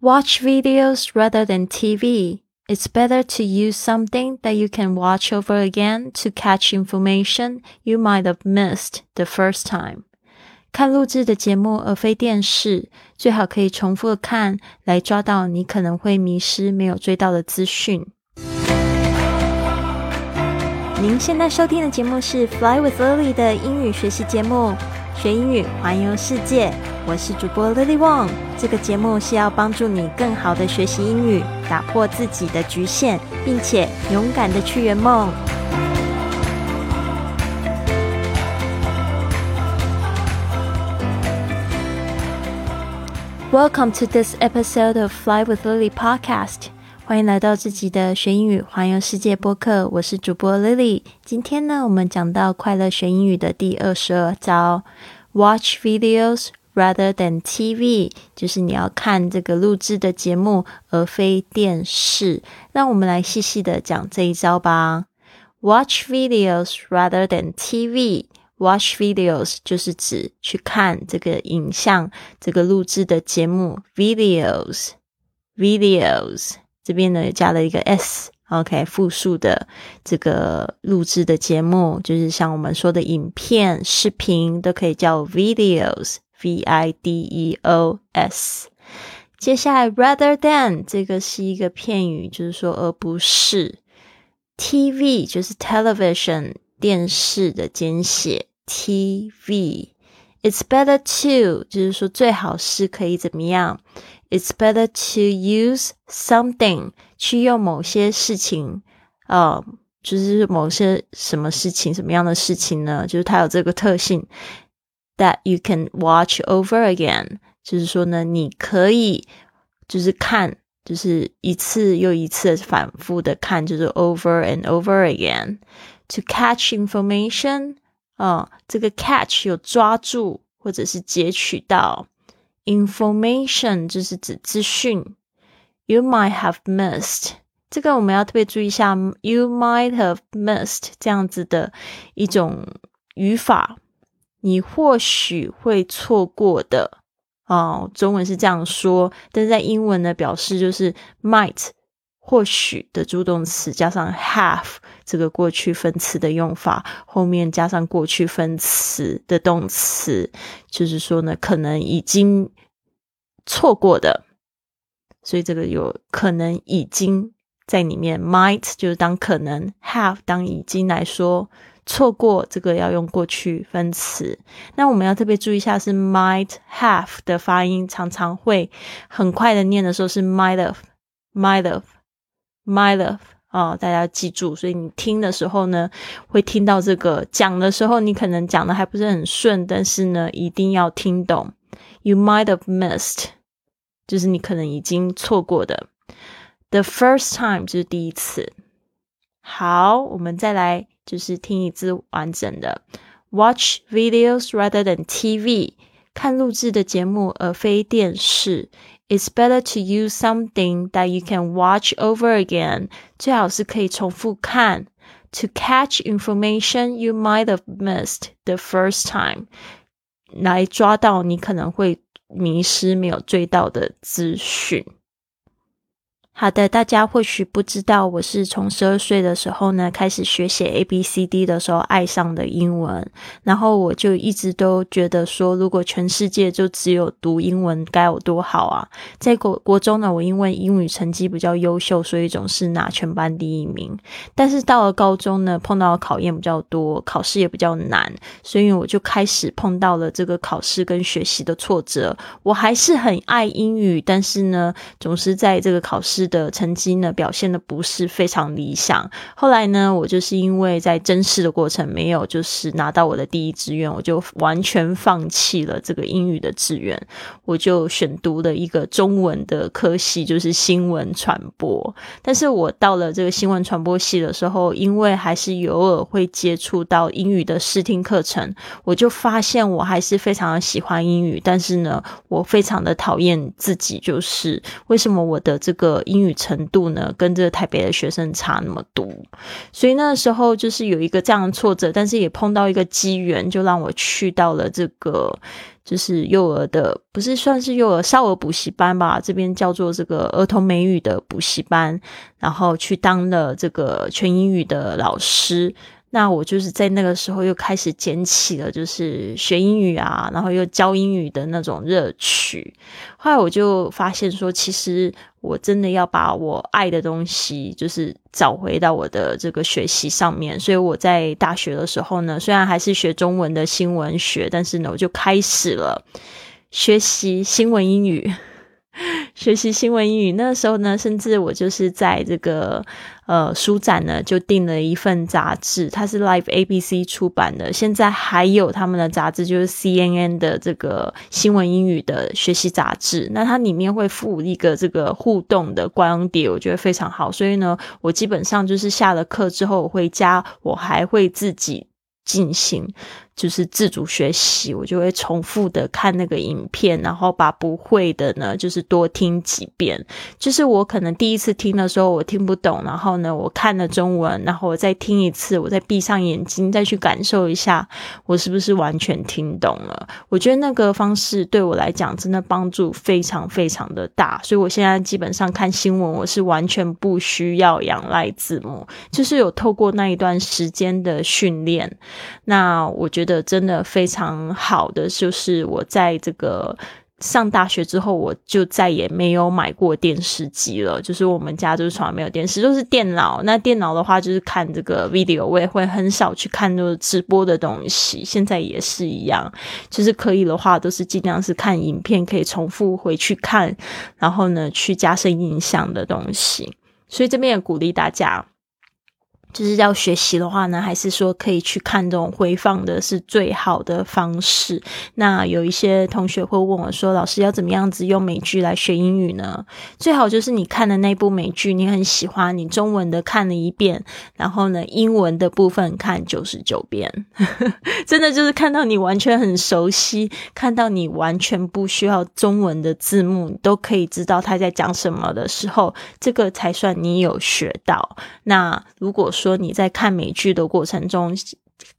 Watch videos rather than TV. It's better to use something that you can watch over again to catch information you might have missed the first time. 看录制的节目而非电视，最好可以重复看，来抓到你可能会迷失、没有追到的资讯。您现在收听的节目是《Fly with Lily》的英语学习节目， 学英语环游世界。我是主播 Lily Wong。这个节目是要帮助你更好的学习英语，打破自己的局限，并且勇敢的去圆梦。Welcome to this episode of Fly with Lily podcast。欢迎来到自己的学英语环游世界播客。我是主播 Lily。今天呢，我们讲到快乐学英语的第二十二招：Watch videos rather than TV，就是你要看这个录制的节目而非电视。让我们来细细的讲这一招吧。Watch videos rather than TV。Watch videos 就是指去看这个影像，这个录制的节目。Videos，videos 这边呢加了一个 s OK，复数的这个录制的节目，就是像我们说的影片、视频都可以叫 videos，v i d e o s。接下来，rather than 这个是一个片语，就是说而不是。TV 就是 television。电视的简写 TV。It's better to 就是说最好是可以怎么样 ？It's better to use something 去用某些事情，呃，就是某些什么事情，什么样的事情呢？就是它有这个特性，that you can watch over again，就是说呢，你可以就是看，就是一次又一次反复的看，就是 over and over again。To catch information，啊，这个 catch 有抓住或者是截取到 information，就是指资讯。You might have missed，这个我们要特别注意一下。You might have missed 这样子的一种语法，你或许会错过的。哦，中文是这样说，但是在英文呢，表示就是 might。或许的助动词加上 have 这个过去分词的用法，后面加上过去分词的动词，就是说呢，可能已经错过的，所以这个有可能已经在里面。might 就是当可能，have 当已经来说错过，这个要用过去分词。那我们要特别注意一下，是 might have 的发音，常常会很快的念的时候是 might have，might have。My love 啊，大家记住，所以你听的时候呢，会听到这个讲的时候，你可能讲的还不是很顺，但是呢，一定要听懂。You might have missed，就是你可能已经错过的。The first time 就是第一次。好，我们再来就是听一次完整的。Watch videos rather than TV，看录制的节目而非电视。It's better to use something that you can watch over again，最好是可以重复看。To catch information you might have missed the first time，来抓到你可能会迷失、没有追到的资讯。 好的，大家或许不知道，我是从十二岁的时候呢开始学写 A B C D 的时候爱上的英文，然后我就一直都觉得说，如果全世界就只有读英文该有多好啊！在国国中呢，我因为英语成绩比较优秀，所以总是拿全班第一名。但是到了高中呢，碰到考验比较多，考试也比较难，所以我就开始碰到了这个考试跟学习的挫折。我还是很爱英语，但是呢，总是在这个考试。的成绩呢表现的不是非常理想。后来呢，我就是因为在甄试的过程没有就是拿到我的第一志愿，我就完全放弃了这个英语的志愿，我就选读了一个中文的科系，就是新闻传播。但是我到了这个新闻传播系的时候，因为还是偶尔会接触到英语的试听课程，我就发现我还是非常的喜欢英语，但是呢，我非常的讨厌自己，就是为什么我的这个英。英语程度呢，跟这个台北的学生差那么多，所以那时候就是有一个这样的挫折，但是也碰到一个机缘，就让我去到了这个就是幼儿的，不是算是幼儿少儿补习班吧？这边叫做这个儿童美语的补习班，然后去当了这个全英语的老师。那我就是在那个时候又开始捡起了，就是学英语啊，然后又教英语的那种乐趣。后来我就发现说，其实我真的要把我爱的东西，就是找回到我的这个学习上面。所以我在大学的时候呢，虽然还是学中文的新闻学，但是呢，我就开始了学习新闻英语。学习新闻英语，那时候呢，甚至我就是在这个呃书展呢，就订了一份杂志，它是 Live ABC 出版的。现在还有他们的杂志，就是 CNN 的这个新闻英语的学习杂志。那它里面会附一个这个互动的光碟，我觉得非常好。所以呢，我基本上就是下了课之后回家，我还会自己进行。就是自主学习，我就会重复的看那个影片，然后把不会的呢，就是多听几遍。就是我可能第一次听的时候我听不懂，然后呢，我看了中文，然后我再听一次，我再闭上眼睛再去感受一下，我是不是完全听懂了？我觉得那个方式对我来讲真的帮助非常非常的大，所以我现在基本上看新闻，我是完全不需要仰赖字幕，就是有透过那一段时间的训练，那我觉得。的真的非常好的，就是我在这个上大学之后，我就再也没有买过电视机了。就是我们家就是从来没有电视，都是电脑。那电脑的话，就是看这个 video，我也会很少去看就是直播的东西。现在也是一样，就是可以的话，都是尽量是看影片，可以重复回去看，然后呢，去加深印象的东西。所以这边也鼓励大家。就是要学习的话呢，还是说可以去看这种回放的是最好的方式。那有一些同学会问我说：“老师要怎么样子用美剧来学英语呢？”最好就是你看的那部美剧，你很喜欢，你中文的看了一遍，然后呢，英文的部分看九十九遍，真的就是看到你完全很熟悉，看到你完全不需要中文的字幕，你都可以知道他在讲什么的时候，这个才算你有学到。那如果说，你在看美剧的过程中，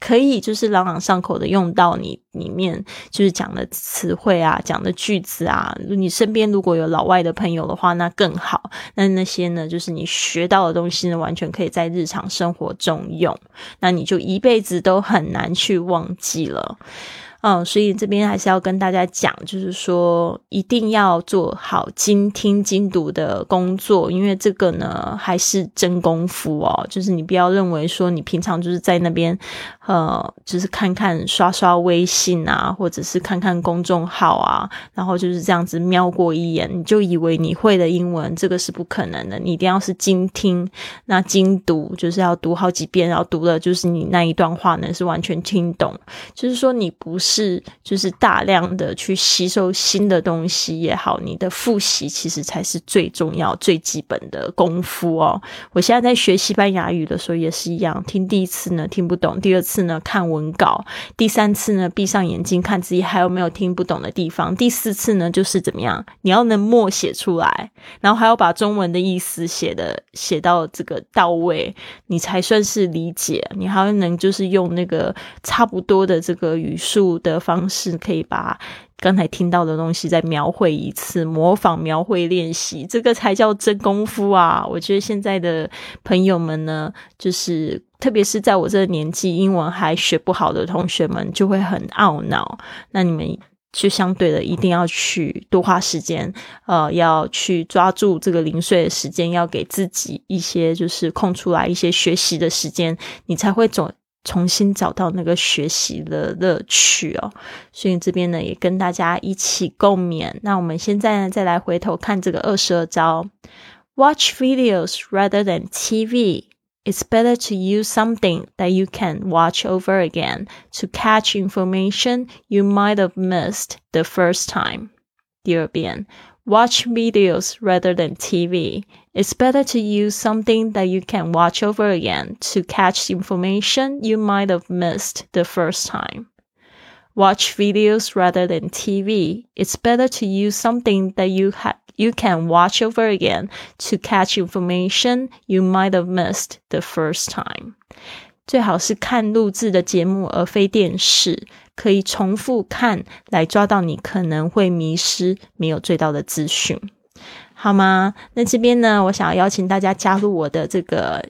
可以就是朗朗上口的用到你里面就是讲的词汇啊，讲的句子啊。你身边如果有老外的朋友的话，那更好。那那些呢，就是你学到的东西呢，完全可以在日常生活中用，那你就一辈子都很难去忘记了。嗯，所以这边还是要跟大家讲，就是说一定要做好精听精读的工作，因为这个呢还是真功夫哦。就是你不要认为说你平常就是在那边，呃，就是看看刷刷微信啊，或者是看看公众号啊，然后就是这样子瞄过一眼，你就以为你会的英文，这个是不可能的。你一定要是精听，那精读就是要读好几遍，然后读了就是你那一段话呢是完全听懂，就是说你不是。是，就是大量的去吸收新的东西也好，你的复习其实才是最重要、最基本的功夫哦。我现在在学西班牙语的时候也是一样，听第一次呢听不懂，第二次呢看文稿，第三次呢闭上眼睛看自己还有没有听不懂的地方，第四次呢就是怎么样，你要能默写出来，然后还要把中文的意思写的写到这个到位，你才算是理解。你还要能就是用那个差不多的这个语速。的方式可以把刚才听到的东西再描绘一次，模仿描绘练习，这个才叫真功夫啊！我觉得现在的朋友们呢，就是特别是在我这个年纪，英文还学不好的同学们，就会很懊恼。那你们就相对的，一定要去多花时间，呃，要去抓住这个零碎的时间，要给自己一些就是空出来一些学习的时间，你才会总。重新找到那个学习的乐趣哦，所以这边呢也跟大家一起共勉。那我们现在呢再来回头看这个二十二招，Watch videos rather than TV. It's better to use something that you can watch over again to catch information you might have missed the first time. 第二遍。Watch videos rather than TV. It's better to use something that you can watch over again to catch information you might have missed the first time. Watch videos rather than TV. It's better to use something that you ha- you can watch over again to catch information you might have missed the first time. 最好是看录制的节目，而非电视。可以重复看，来抓到你可能会迷失、没有最到的资讯，好吗？那这边呢，我想要邀请大家加入我的这个。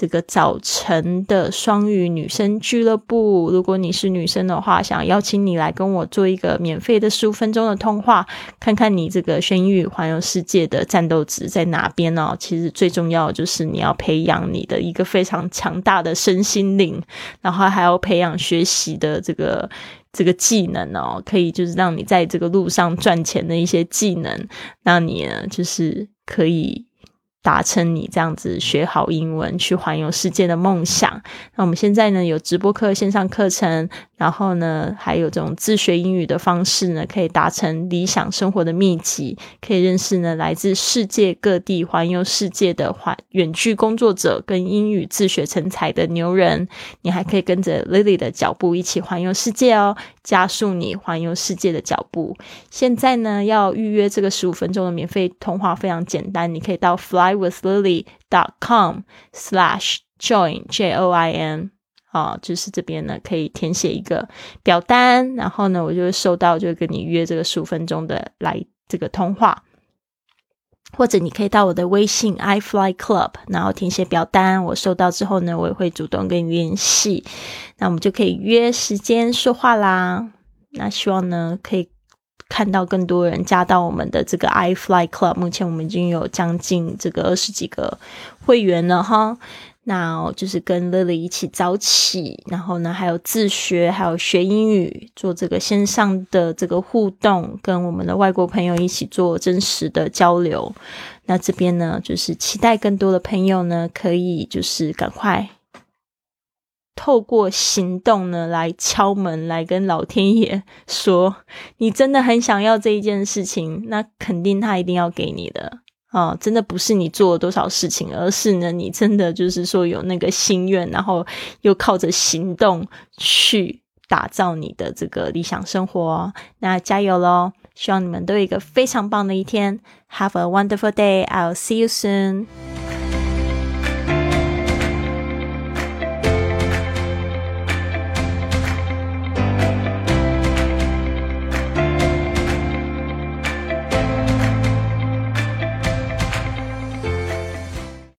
这个早晨的双语女生俱乐部，如果你是女生的话，想邀请你来跟我做一个免费的十五分钟的通话，看看你这个学英语环游世界的战斗值在哪边哦。其实最重要就是你要培养你的一个非常强大的身心灵，然后还要培养学习的这个这个技能哦，可以就是让你在这个路上赚钱的一些技能，让你呢就是可以。达成你这样子学好英文去环游世界的梦想。那我们现在呢有直播课、线上课程，然后呢还有这种自学英语的方式呢，可以达成理想生活的秘籍，可以认识呢来自世界各地环游世界的环远距工作者跟英语自学成才的牛人。你还可以跟着 Lily 的脚步一起环游世界哦，加速你环游世界的脚步。现在呢要预约这个十五分钟的免费通话非常简单，你可以到 flywithlily.com/slash/join j o i n 啊，就是这边呢可以填写一个表单，然后呢我就会收到，就跟你约这个十五分钟的来这个通话，或者你可以到我的微信 iFlyClub，然后填写表单，我收到之后呢，我也会主动跟你联系，那我们就可以约时间说话啦。那希望呢可以。看到更多人加到我们的这个 iFly Club，目前我们已经有将近这个二十几个会员了哈。那就是跟 Lily 一起早起，然后呢还有自学，还有学英语，做这个线上的这个互动，跟我们的外国朋友一起做真实的交流。那这边呢，就是期待更多的朋友呢，可以就是赶快。透过行动呢，来敲门，来跟老天爷说，你真的很想要这一件事情，那肯定他一定要给你的哦。真的不是你做了多少事情，而是呢，你真的就是说有那个心愿，然后又靠着行动去打造你的这个理想生活。那加油喽！希望你们都有一个非常棒的一天。Have a wonderful day. I'll see you soon.